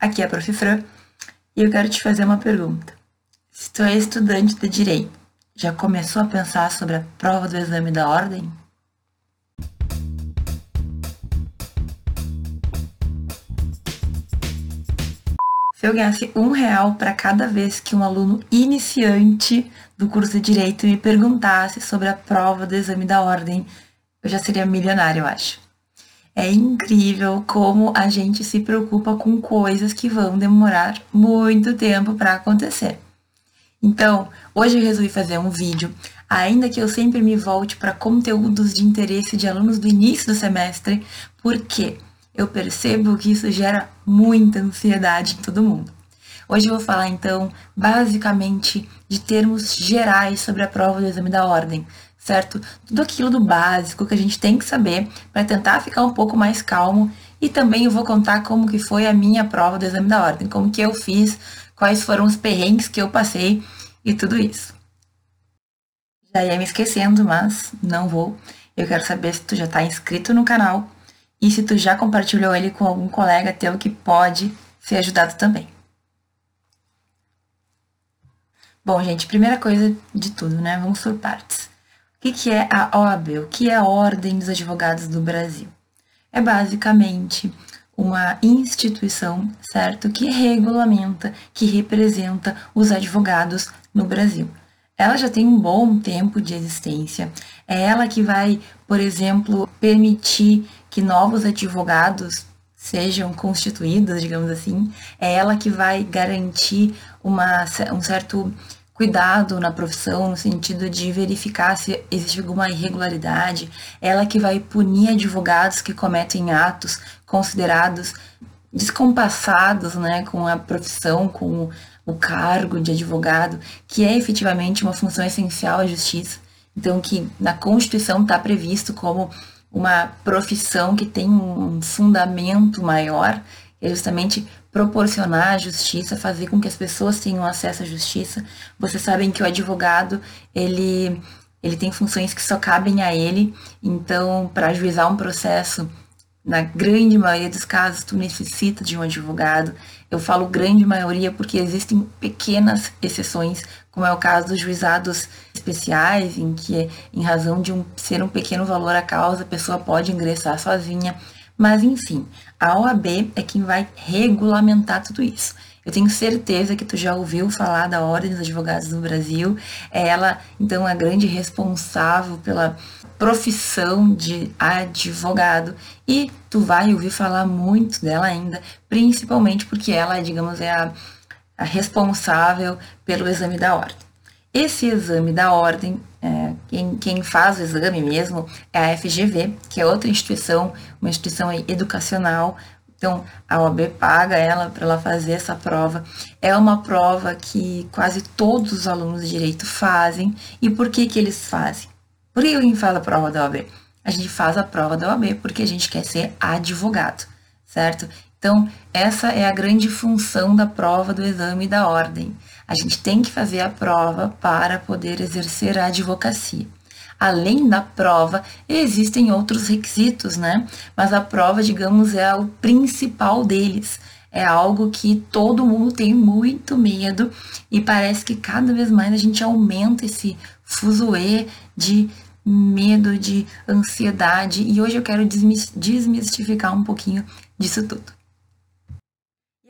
Aqui é a Prof. Fran e eu quero te fazer uma pergunta. Se tu é estudante de Direito, já começou a pensar sobre a prova do exame da ordem? Se eu ganhasse um real para cada vez que um aluno iniciante do curso de Direito me perguntasse sobre a prova do exame da ordem, eu já seria milionário, eu acho. É incrível como a gente se preocupa com coisas que vão demorar muito tempo para acontecer. Então, hoje eu resolvi fazer um vídeo, ainda que eu sempre me volte para conteúdos de interesse de alunos do início do semestre, porque eu percebo que isso gera muita ansiedade em todo mundo. Hoje eu vou falar então, basicamente, de termos gerais sobre a prova do exame da ordem, certo? Tudo aquilo do básico que a gente tem que saber para tentar ficar um pouco mais calmo e também eu vou contar como que foi a minha prova do exame da ordem, como que eu fiz, quais foram os perrengues que eu passei e tudo isso. Já ia me esquecendo, mas não vou. Eu quero saber se tu já está inscrito no canal e se tu já compartilhou ele com algum colega teu que pode ser ajudado também. Bom, gente, primeira coisa de tudo, né? Vamos por partes. O que, que é a OAB? O que é a Ordem dos Advogados do Brasil? É basicamente uma instituição, certo, que regulamenta, que representa os advogados no Brasil. Ela já tem um bom tempo de existência. É ela que vai, por exemplo, permitir que novos advogados sejam constituídos, digamos assim. É ela que vai garantir uma, um certo cuidado na profissão, no sentido de verificar se existe alguma irregularidade, ela que vai punir advogados que cometem atos considerados descompassados né, com a profissão, com o cargo de advogado, que é efetivamente uma função essencial à justiça. Então, que na Constituição está previsto como uma profissão que tem um fundamento maior, é justamente proporcionar a justiça, fazer com que as pessoas tenham acesso à justiça. Vocês sabem que o advogado, ele, ele tem funções que só cabem a ele, então, para ajuizar um processo, na grande maioria dos casos, tu necessita de um advogado. Eu falo grande maioria porque existem pequenas exceções, como é o caso dos juizados especiais, em que, em razão de um, ser um pequeno valor a causa, a pessoa pode ingressar sozinha. Mas, enfim, a OAB é quem vai regulamentar tudo isso. Eu tenho certeza que tu já ouviu falar da Ordem dos Advogados do Brasil. É ela, então, a grande responsável pela profissão de advogado. E tu vai ouvir falar muito dela ainda, principalmente porque ela, digamos, é a, a responsável pelo exame da ordem. Esse exame da ordem, é, quem, quem, faz o exame mesmo é a FGV, que é outra instituição, uma instituição educacional. Então, a OAB paga ela para ela fazer essa prova. É uma prova que quase todos os alunos de direito fazem. E por que, que eles fazem? Por que alguém faz a prova da OAB? A gente faz a prova da OAB porque a gente quer ser advogado, certo? Então, essa é a grande função da prova do exame da ordem. A gente tem que fazer a prova para poder exercer a advocacia. Além da prova, existem outros requisitos, né? Mas a prova, digamos, é o principal deles. É algo que todo mundo tem muito medo e parece que cada vez mais a gente aumenta esse fuzuê de medo, de ansiedade. E hoje eu quero desmistificar um pouquinho disso tudo.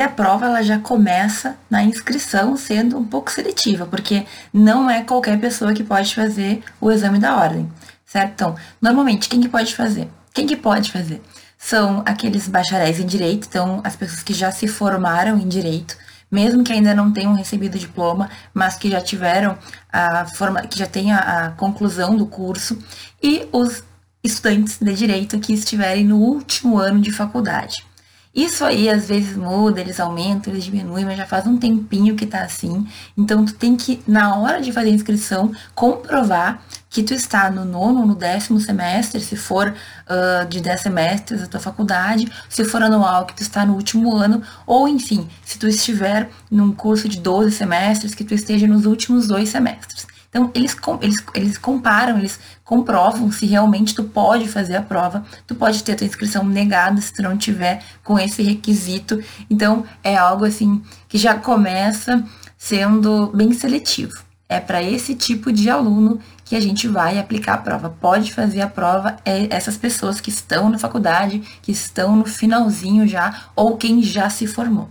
A prova ela já começa na inscrição sendo um pouco seletiva, porque não é qualquer pessoa que pode fazer o exame da ordem, certo? Então, normalmente, quem que pode fazer? Quem que pode fazer? São aqueles bacharéis em direito, então as pessoas que já se formaram em direito, mesmo que ainda não tenham recebido diploma, mas que já tiveram a forma, que já tenha a conclusão do curso, e os estudantes de direito que estiverem no último ano de faculdade. Isso aí às vezes muda, eles aumentam, eles diminuem, mas já faz um tempinho que tá assim. Então tu tem que, na hora de fazer a inscrição, comprovar que tu está no nono no décimo semestre, se for uh, de 10 semestres da tua faculdade, se for anual, que tu está no último ano, ou enfim, se tu estiver num curso de 12 semestres, que tu esteja nos últimos dois semestres. Então, eles, eles, eles comparam, eles comprovam se realmente tu pode fazer a prova, tu pode ter tua inscrição negada se tu não tiver com esse requisito. Então, é algo assim que já começa sendo bem seletivo. É para esse tipo de aluno que a gente vai aplicar a prova. Pode fazer a prova é essas pessoas que estão na faculdade, que estão no finalzinho já, ou quem já se formou.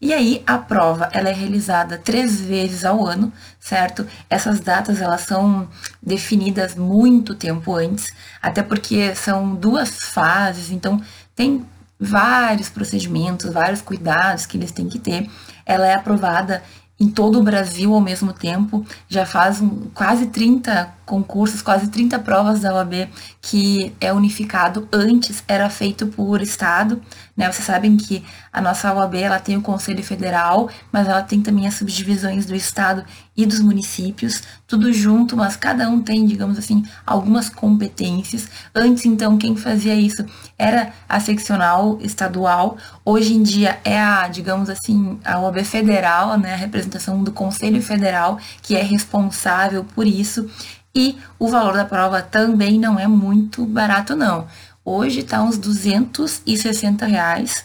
E aí a prova ela é realizada três vezes ao ano, certo? Essas datas elas são definidas muito tempo antes, até porque são duas fases, então tem vários procedimentos, vários cuidados que eles têm que ter. Ela é aprovada em todo o Brasil ao mesmo tempo. Já faz um, quase 30 concursos, quase 30 provas da OAB que é unificado. Antes era feito por estado, né? Vocês sabem que a nossa OAB ela tem o Conselho Federal, mas ela tem também as subdivisões do estado e dos municípios, tudo junto, mas cada um tem, digamos assim, algumas competências. Antes, então, quem fazia isso era a seccional estadual. Hoje em dia é a, digamos assim, a OAB federal, né, a representação do Conselho Federal, que é responsável por isso. E o valor da prova também não é muito barato, não. Hoje está uns 260 reais.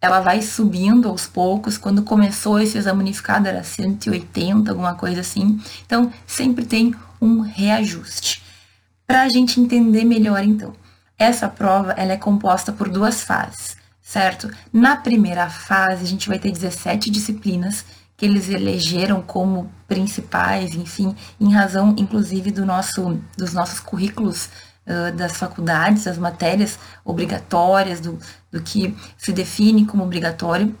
Ela vai subindo aos poucos. Quando começou esse exame unificado era 180, alguma coisa assim. Então, sempre tem um reajuste. Para a gente entender melhor, então, essa prova ela é composta por duas fases, certo? Na primeira fase, a gente vai ter 17 disciplinas que eles elegeram como principais, enfim, em razão, inclusive, do nosso, dos nossos currículos uh, das faculdades, das matérias obrigatórias, do, do que se define como obrigatório.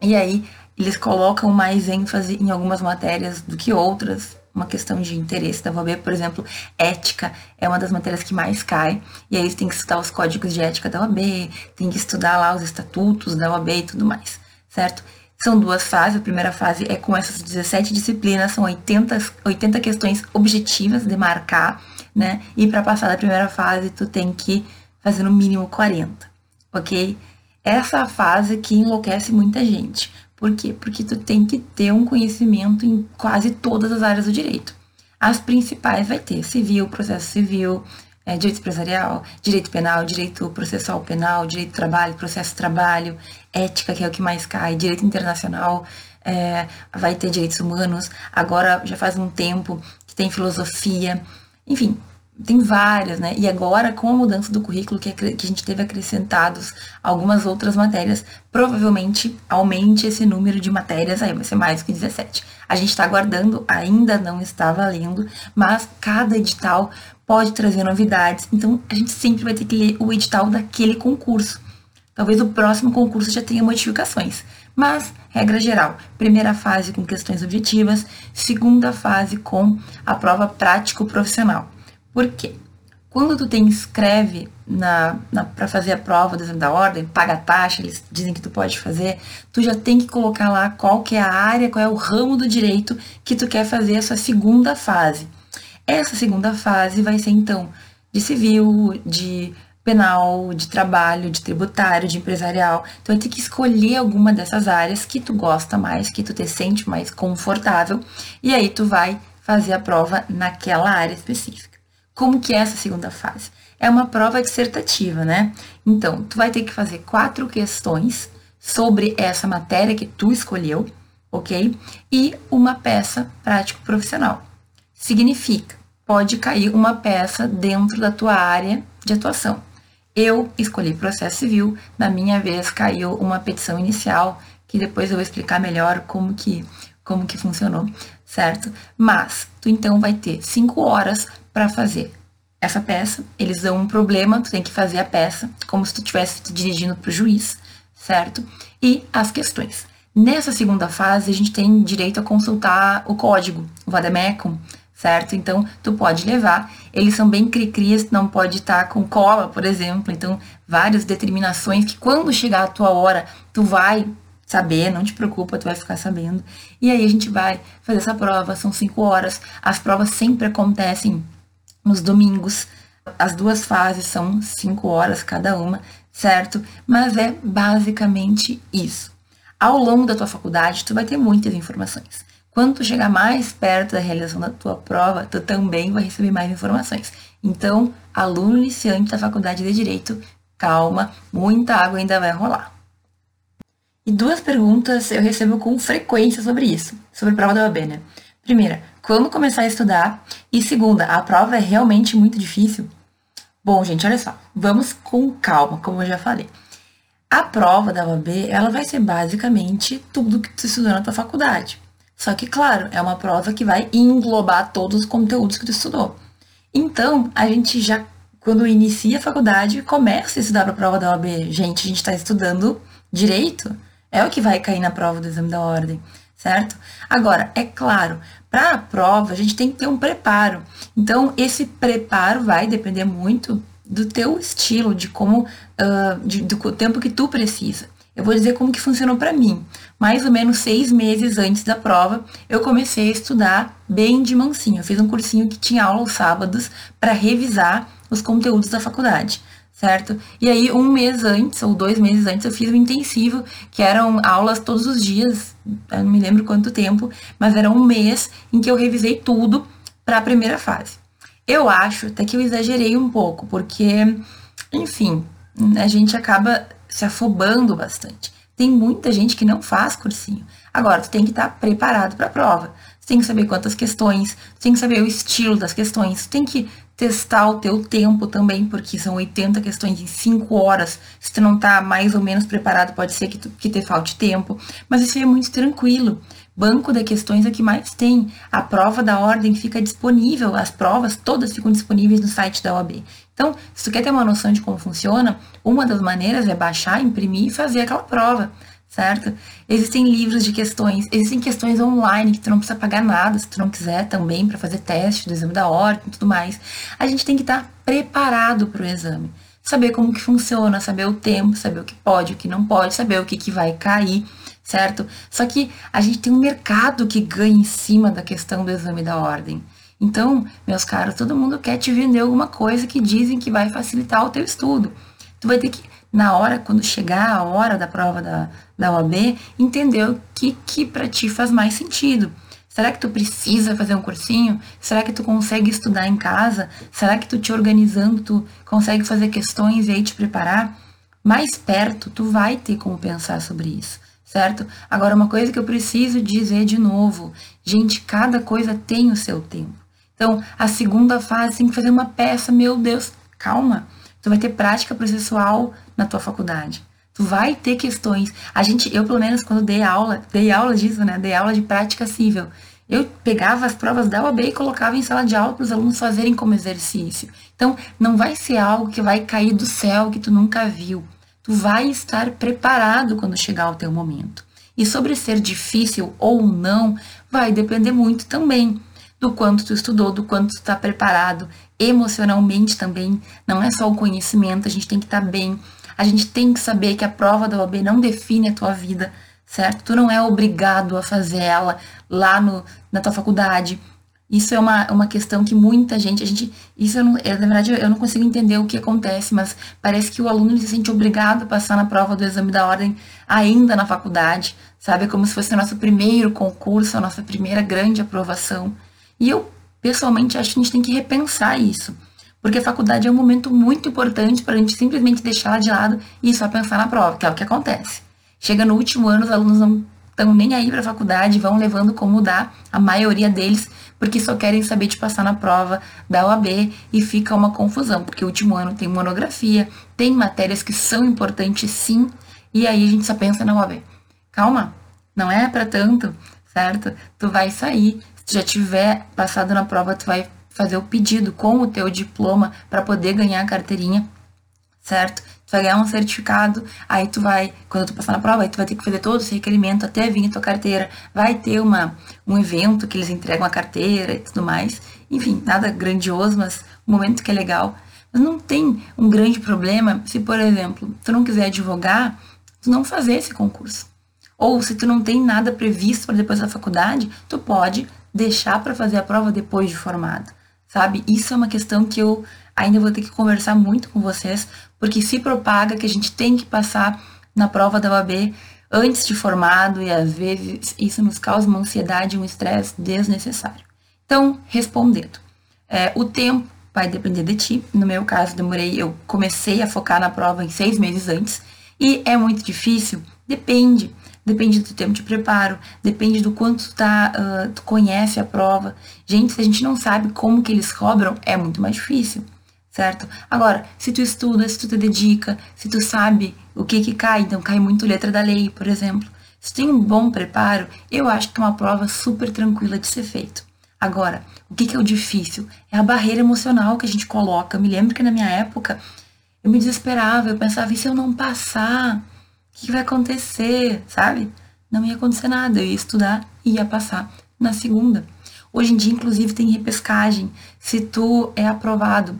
E aí, eles colocam mais ênfase em algumas matérias do que outras, uma questão de interesse da UAB, por exemplo, ética é uma das matérias que mais cai, e aí tem que estudar os códigos de ética da UAB, tem que estudar lá os estatutos da UAB e tudo mais, certo? São duas fases. A primeira fase é com essas 17 disciplinas, são 80, 80 questões objetivas de marcar, né? E para passar da primeira fase, tu tem que fazer no mínimo 40, ok? Essa é fase que enlouquece muita gente. Por quê? Porque tu tem que ter um conhecimento em quase todas as áreas do direito. As principais vai ter civil, processo civil, é, direito empresarial, direito penal, direito processual penal, direito do trabalho, processo de trabalho, ética, que é o que mais cai, direito internacional, é, vai ter direitos humanos, agora já faz um tempo que tem filosofia, enfim, tem várias, né? E agora, com a mudança do currículo, que, a gente teve acrescentados algumas outras matérias, provavelmente aumente esse número de matérias aí, vai ser mais que 17. A gente está aguardando, ainda não está valendo, mas cada edital pode trazer novidades, então a gente sempre vai ter que ler o edital daquele concurso. Talvez o próximo concurso já tenha modificações. Mas, regra geral, primeira fase com questões objetivas, segunda fase com a prova prático-profissional. Por quê? Quando tu te inscreve na, na para fazer a prova do exame da ordem, paga a taxa, eles dizem que tu pode fazer, tu já tem que colocar lá qual que é a área, qual é o ramo do direito que tu quer fazer a sua segunda fase. Essa segunda fase vai ser, então, de civil, de penal, de trabalho, de tributário, de empresarial. Então, vai ter que escolher alguma dessas áreas que tu gosta mais, que tu te sente mais confortável, e aí tu vai fazer a prova naquela área específica. Como que é essa segunda fase? É uma prova dissertativa, né? Então, tu vai ter que fazer quatro questões sobre essa matéria que tu escolheu, ok? E uma peça prático profissional. Significa, pode cair uma peça dentro da tua área de atuação. Eu escolhi processo civil, na minha vez caiu uma petição inicial, que depois eu vou explicar melhor como que, como que funcionou, certo? Mas tu então vai ter cinco horas para fazer essa peça. Eles dão um problema, tu tem que fazer a peça, como se tu estivesse dirigindo para o juiz, certo? E as questões. Nessa segunda fase, a gente tem direito a consultar o código, o Vademecum, certo? Então, tu pode levar. Eles são bem cri-crias, não pode estar tá com cola, por exemplo. Então, várias determinações que quando chegar a tua hora, tu vai saber, não te preocupa, tu vai ficar sabendo. E aí a gente vai fazer essa prova, são cinco horas. As provas sempre acontecem nos domingos. As duas fases são cinco horas cada uma, certo? Mas é basicamente isso. Ao longo da tua faculdade, tu vai ter muitas informações. Quando tu chegar mais perto da realização da tua prova, tu também vai receber mais informações. Então, aluno iniciante da faculdade de Direito, calma, muita água ainda vai rolar. E duas perguntas eu recebo com frequência sobre isso, sobre a prova da OAB, né? Primeira, quando começar a estudar? E segunda, a prova é realmente muito difícil? Bom, gente, olha só, vamos com calma, como eu já falei. A prova da OAB, ela vai ser basicamente tudo que tu estudou na tua faculdade. Só que, claro, é uma prova que vai englobar todos os conteúdos que tu estudou. Então, a gente já, quando inicia a faculdade, começa a estudar para a prova da OAB. Gente, a gente está estudando direito. É o que vai cair na prova do exame da ordem, certo? Agora, é claro, para a prova a gente tem que ter um preparo. Então, esse preparo vai depender muito do teu estilo, de como, uh, de, do tempo que tu precisa. Eu vou dizer como que funcionou para mim. Mais ou menos seis meses antes da prova, eu comecei a estudar bem de mansinho. Eu fiz um cursinho que tinha aula aos sábados para revisar os conteúdos da faculdade certo? E aí, um mês antes, ou dois meses antes, eu fiz o intensivo, que eram aulas todos os dias, eu não me lembro quanto tempo, mas era um mês em que eu revisei tudo para a primeira fase. Eu acho até que eu exagerei um pouco, porque, enfim, a gente acaba se afobando bastante. Tem muita gente que não faz cursinho. Agora, tu tem que estar preparado para a prova. Você tem que saber quantas questões, você tem que saber o estilo das questões, você tem que testar o teu tempo também, porque são 80 questões em 5 horas. Se tu não tá mais ou menos preparado, pode ser que, tu, que te falte tempo. Mas isso é muito tranquilo. Banco de questões é que mais tem. A prova da ordem fica disponível, as provas todas ficam disponíveis no site da OAB. Então, se tu quer ter uma noção de como funciona, uma das maneiras é baixar, imprimir e fazer aquela prova certo? Existem livros de questões, existem questões online que tu não precisa pagar nada, se tu não quiser também, para fazer teste do exame da ordem e tudo mais. A gente tem que estar tá preparado para o exame. Saber como que funciona, saber o tempo, saber o que pode, o que não pode, saber o que, que vai cair, certo? Só que a gente tem um mercado que ganha em cima da questão do exame da ordem. Então, meus caros, todo mundo quer te vender alguma coisa que dizem que vai facilitar o teu estudo. Tu vai ter que na hora, quando chegar a hora da prova da, da OAB, entender o que, que para ti faz mais sentido. Será que tu precisa fazer um cursinho? Será que tu consegue estudar em casa? Será que tu te organizando, tu consegue fazer questões e aí te preparar? Mais perto, tu vai ter como pensar sobre isso, certo? Agora, uma coisa que eu preciso dizer de novo: gente, cada coisa tem o seu tempo. Então, a segunda fase tem que fazer uma peça, meu Deus, calma. Tu vai ter prática processual na tua faculdade. Tu vai ter questões. A gente, eu pelo menos quando dei aula, dei aula disso, né? Dei aula de prática civil. Eu pegava as provas da UAB e colocava em sala de aula para os alunos fazerem como exercício. Então, não vai ser algo que vai cair do céu que tu nunca viu. Tu vai estar preparado quando chegar o teu momento. E sobre ser difícil ou não, vai depender muito também do quanto tu estudou, do quanto tu está preparado emocionalmente também. Não é só o conhecimento, a gente tem que estar tá bem a gente tem que saber que a prova da OAB não define a tua vida, certo? Tu não é obrigado a fazer ela lá no, na tua faculdade. Isso é uma, uma questão que muita gente, a gente, isso eu não, eu, na verdade eu não consigo entender o que acontece, mas parece que o aluno se sente obrigado a passar na prova do exame da ordem ainda na faculdade, sabe? Como se fosse o nosso primeiro concurso, a nossa primeira grande aprovação. E eu, pessoalmente, acho que a gente tem que repensar isso. Porque a faculdade é um momento muito importante para a gente simplesmente deixar ela de lado e só pensar na prova, que é o que acontece. Chega no último ano, os alunos não estão nem aí para a faculdade, vão levando como dá, a maioria deles, porque só querem saber de passar na prova da OAB e fica uma confusão, porque o último ano tem monografia, tem matérias que são importantes sim, e aí a gente só pensa na OAB. Calma, não é para tanto, certo? Tu vai sair, tu já tiver passado na prova, tu vai fazer o pedido com o teu diploma para poder ganhar a carteirinha, certo? Tu vai ganhar um certificado, aí tu vai, quando tu passar na prova, aí tu vai ter que fazer todo esse requerimento até vir a tua carteira. Vai ter uma, um evento que eles entregam a carteira e tudo mais. Enfim, nada grandioso, mas um momento que é legal. Mas não tem um grande problema se, por exemplo, tu não quiser advogar, tu não fazer esse concurso. Ou se tu não tem nada previsto para depois da faculdade, tu pode deixar para fazer a prova depois de formado sabe? Isso é uma questão que eu ainda vou ter que conversar muito com vocês, porque se propaga que a gente tem que passar na prova da OAB antes de formado e às vezes isso nos causa uma ansiedade e um estresse desnecessário. Então, respondendo, é, o tempo vai depender de ti. No meu caso, demorei, eu comecei a focar na prova em seis meses antes e é muito difícil. Depende, depende do tempo de preparo, depende do quanto tá, uh, tu conhece a prova. Gente, se a gente não sabe como que eles cobram, é muito mais difícil, certo? Agora, se tu estuda, se tu te dedica, se tu sabe o que que cai, então cai muito letra da lei, por exemplo. Se tem um bom preparo, eu acho que é uma prova super tranquila de ser feito. Agora, o que, que é o difícil? É a barreira emocional que a gente coloca. Eu me lembro que na minha época eu me desesperava, eu pensava, e se eu não passar? Que vai acontecer, sabe? Não ia acontecer nada, eu ia estudar e ia passar na segunda. Hoje em dia, inclusive, tem repescagem. Se tu é aprovado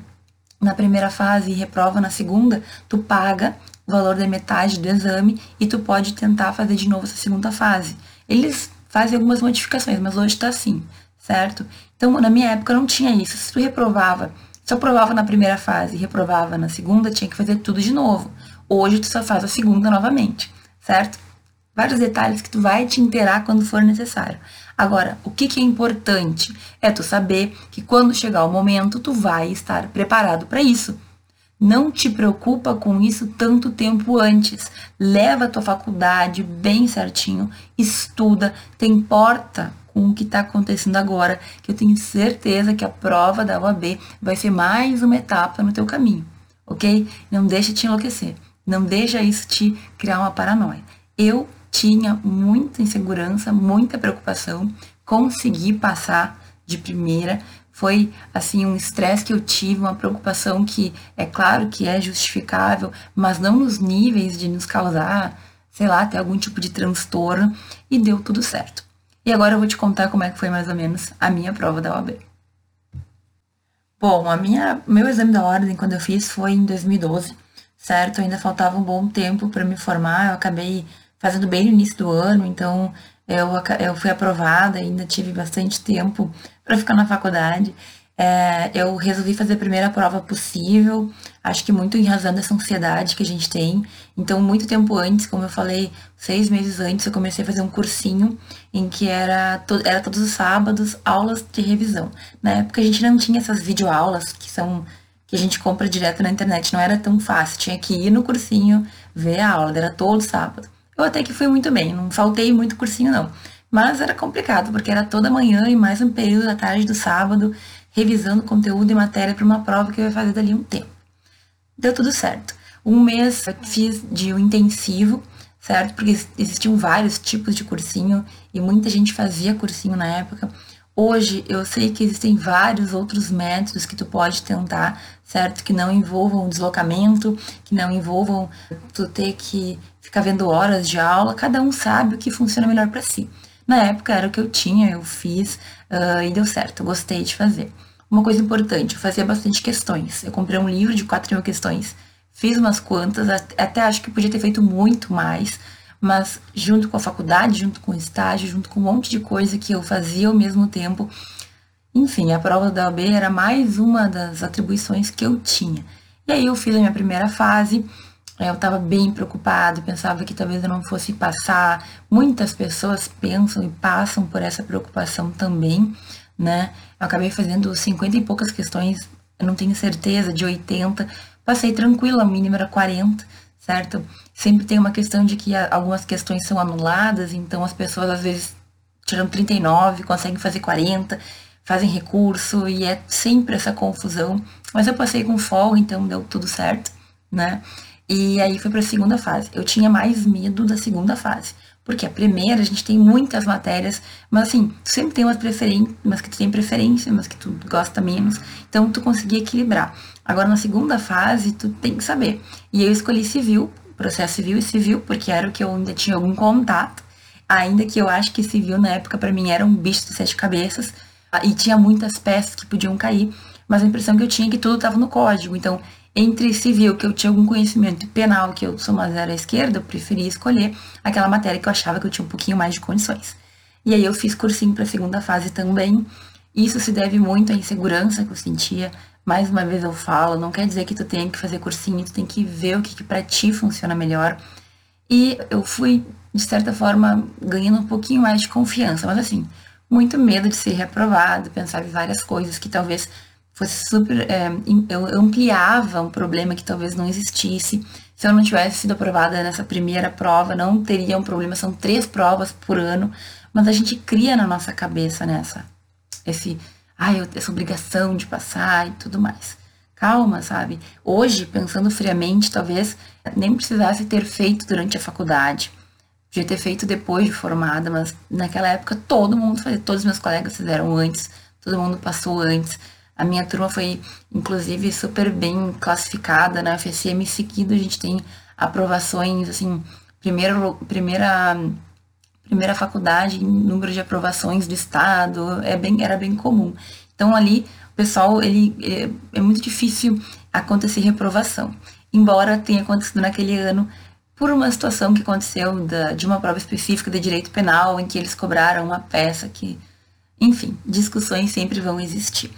na primeira fase e reprova na segunda, tu paga o valor da metade do exame e tu pode tentar fazer de novo essa segunda fase. Eles fazem algumas modificações, mas hoje tá assim, certo? Então, na minha época não tinha isso. Se tu reprovava, se eu aprovava na primeira fase e reprovava na segunda, tinha que fazer tudo de novo. Hoje tu só faz a segunda novamente, certo? Vários detalhes que tu vai te inteirar quando for necessário. Agora, o que, que é importante é tu saber que quando chegar o momento, tu vai estar preparado para isso. Não te preocupa com isso tanto tempo antes. Leva a tua faculdade bem certinho, estuda, te importa com o que está acontecendo agora, que eu tenho certeza que a prova da UAB vai ser mais uma etapa no teu caminho, ok? Não deixa te enlouquecer. Não deixa isso te criar uma paranoia. Eu tinha muita insegurança, muita preocupação, consegui passar de primeira. Foi assim um estresse que eu tive, uma preocupação que é claro que é justificável, mas não nos níveis de nos causar, sei lá, até algum tipo de transtorno e deu tudo certo. E agora eu vou te contar como é que foi mais ou menos a minha prova da OAB. Bom, a minha meu exame da ordem quando eu fiz foi em 2012 certo? Ainda faltava um bom tempo para me formar, eu acabei fazendo bem no início do ano, então eu, eu fui aprovada, ainda tive bastante tempo para ficar na faculdade. É, eu resolvi fazer a primeira prova possível, acho que muito em razão dessa ansiedade que a gente tem. Então, muito tempo antes, como eu falei, seis meses antes, eu comecei a fazer um cursinho em que era, to era todos os sábados aulas de revisão. Na época, a gente não tinha essas videoaulas que são que a gente compra direto na internet. Não era tão fácil. Tinha que ir no cursinho, ver a aula. Era todo sábado. Eu até que fui muito bem. Não faltei muito cursinho, não. Mas era complicado, porque era toda manhã e mais um período da tarde do sábado, revisando conteúdo e matéria para uma prova que eu ia fazer dali um tempo. Deu tudo certo. Um mês eu fiz de um intensivo, certo? Porque existiam vários tipos de cursinho e muita gente fazia cursinho na época. Hoje eu sei que existem vários outros métodos que tu pode tentar, certo? Que não envolvam deslocamento, que não envolvam tu ter que ficar vendo horas de aula. Cada um sabe o que funciona melhor para si. Na época era o que eu tinha, eu fiz uh, e deu certo, eu gostei de fazer. Uma coisa importante, eu fazia bastante questões. Eu comprei um livro de 4 mil questões, fiz umas quantas, até acho que podia ter feito muito mais, mas junto com a faculdade, junto com o estágio, junto com um monte de coisa que eu fazia ao mesmo tempo. Enfim, a prova da OAB era mais uma das atribuições que eu tinha. E aí eu fiz a minha primeira fase, eu estava bem preocupado, pensava que talvez eu não fosse passar. Muitas pessoas pensam e passam por essa preocupação também, né? Eu acabei fazendo 50 e poucas questões, eu não tenho certeza, de 80. Passei tranquila, a mínima era 40, certo? Sempre tem uma questão de que algumas questões são anuladas, então as pessoas às vezes tiram 39, conseguem fazer 40, fazem recurso e é sempre essa confusão. Mas eu passei com folga, então deu tudo certo, né? E aí foi para a segunda fase. Eu tinha mais medo da segunda fase. Porque a primeira, a gente tem muitas matérias, mas assim, sempre tem umas preferências, mas que tu tem preferência, mas que tu gosta menos. Então, tu conseguia equilibrar. Agora, na segunda fase, tu tem que saber. E eu escolhi civil, processo civil e civil, porque era o que eu ainda tinha algum contato. Ainda que eu acho que civil, na época, para mim, era um bicho de sete cabeças. E tinha muitas peças que podiam cair. Mas a impressão que eu tinha é que tudo estava no código. Então, entre civil, que eu tinha algum conhecimento, e penal, que eu sou uma zero à esquerda, eu preferia escolher aquela matéria que eu achava que eu tinha um pouquinho mais de condições. E aí eu fiz cursinho para a segunda fase também. Isso se deve muito à insegurança que eu sentia. Mais uma vez eu falo, não quer dizer que tu tenha que fazer cursinho, tu tem que ver o que, que para ti funciona melhor. E eu fui, de certa forma, ganhando um pouquinho mais de confiança, mas assim, muito medo de ser reprovado, pensava em várias coisas que talvez fosse super. É, eu ampliava um problema que talvez não existisse. Se eu não tivesse sido aprovada nessa primeira prova, não teria um problema. São três provas por ano, mas a gente cria na nossa cabeça nessa esse, ai, essa obrigação de passar e tudo mais. Calma, sabe? Hoje, pensando friamente, talvez nem precisasse ter feito durante a faculdade. Podia ter feito depois de formada, mas naquela época todo mundo fazia, todos os meus colegas fizeram antes, todo mundo passou antes. A minha turma foi, inclusive, super bem classificada na FSM seguido. A gente tem aprovações, assim, primeiro, primeira, primeira faculdade, número de aprovações do estado, é bem, era bem comum. Então, ali, o pessoal, ele, é, é muito difícil acontecer reprovação. Embora tenha acontecido naquele ano por uma situação que aconteceu da, de uma prova específica de direito penal, em que eles cobraram uma peça que, enfim, discussões sempre vão existir.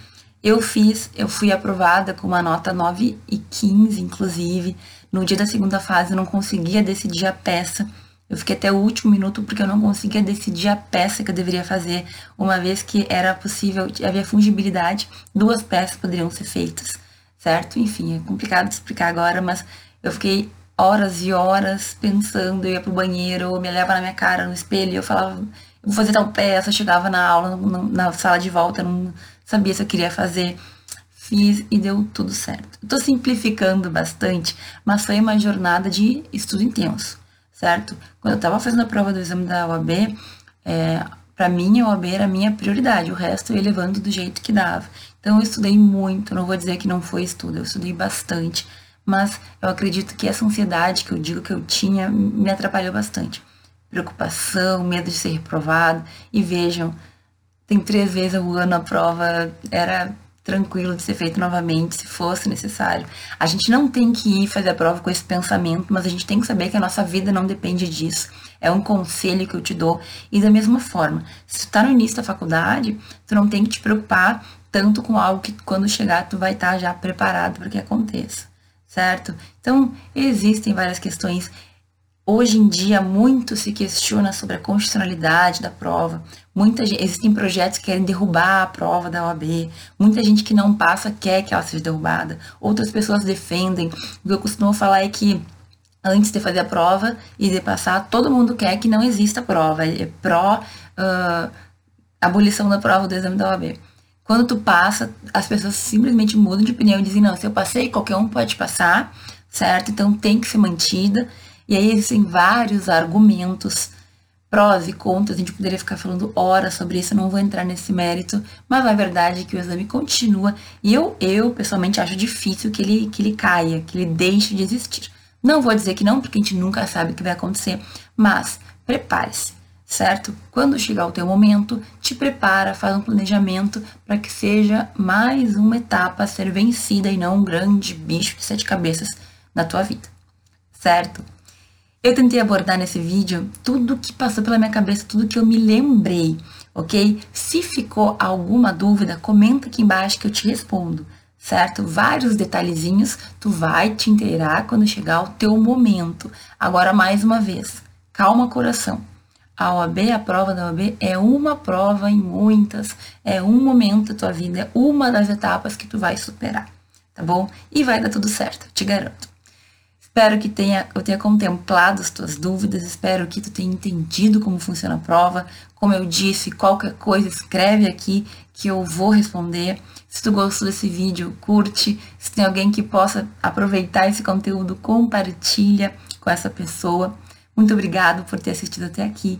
Eu fiz, eu fui aprovada com uma nota 9 e 15, inclusive. No dia da segunda fase eu não conseguia decidir a peça. Eu fiquei até o último minuto porque eu não conseguia decidir a peça que eu deveria fazer, uma vez que era possível, havia fungibilidade, duas peças poderiam ser feitas, certo? Enfim, é complicado de explicar agora, mas eu fiquei horas e horas pensando, eu ia pro banheiro, me olhava na minha cara no espelho, eu falava, vou fazer tal peça, chegava na aula, na sala de volta, não sabia se eu queria fazer. Fiz e deu tudo certo. Estou simplificando bastante, mas foi uma jornada de estudo intenso, certo? Quando eu estava fazendo a prova do exame da OAB, é, para mim a OAB era a minha prioridade, o resto eu ia levando do jeito que dava. Então eu estudei muito, não vou dizer que não foi estudo, eu estudei bastante, mas eu acredito que essa ansiedade que eu digo que eu tinha me atrapalhou bastante. Preocupação, medo de ser reprovado, e vejam, tem três vezes ao ano a prova, era tranquilo de ser feito novamente, se fosse necessário. A gente não tem que ir fazer a prova com esse pensamento, mas a gente tem que saber que a nossa vida não depende disso. É um conselho que eu te dou. E da mesma forma, se tu tá no início da faculdade, tu não tem que te preocupar tanto com algo que quando chegar tu vai estar tá já preparado para que aconteça, certo? Então, existem várias questões Hoje em dia, muito se questiona sobre a constitucionalidade da prova. Muita, existem projetos que querem derrubar a prova da OAB. Muita gente que não passa quer que ela seja derrubada. Outras pessoas defendem. O que eu costumo falar é que antes de fazer a prova e de passar, todo mundo quer que não exista prova. É pró uh, abolição da prova do exame da OAB. Quando tu passa, as pessoas simplesmente mudam de opinião e dizem, não, se eu passei, qualquer um pode passar, certo? Então tem que ser mantida. E aí existem vários argumentos, prós e contras, a gente poderia ficar falando horas sobre isso, eu não vou entrar nesse mérito, mas a verdade é que o exame continua e eu, eu pessoalmente acho difícil que ele, que ele caia, que ele deixe de existir. Não vou dizer que não, porque a gente nunca sabe o que vai acontecer, mas prepare-se, certo? Quando chegar o teu momento, te prepara, faz um planejamento para que seja mais uma etapa a ser vencida e não um grande bicho de sete cabeças na tua vida, certo? Eu tentei abordar nesse vídeo tudo que passou pela minha cabeça, tudo que eu me lembrei, ok? Se ficou alguma dúvida, comenta aqui embaixo que eu te respondo, certo? Vários detalhezinhos tu vai te inteirar quando chegar o teu momento. Agora, mais uma vez, calma coração. A OAB, a prova da OAB, é uma prova em muitas, é um momento da tua vida, é uma das etapas que tu vai superar, tá bom? E vai dar tudo certo, te garanto. Espero que tenha, eu tenha contemplado as tuas dúvidas, espero que tu tenha entendido como funciona a prova. Como eu disse, qualquer coisa escreve aqui que eu vou responder. Se tu gostou desse vídeo, curte. Se tem alguém que possa aproveitar esse conteúdo, compartilha com essa pessoa. Muito obrigado por ter assistido até aqui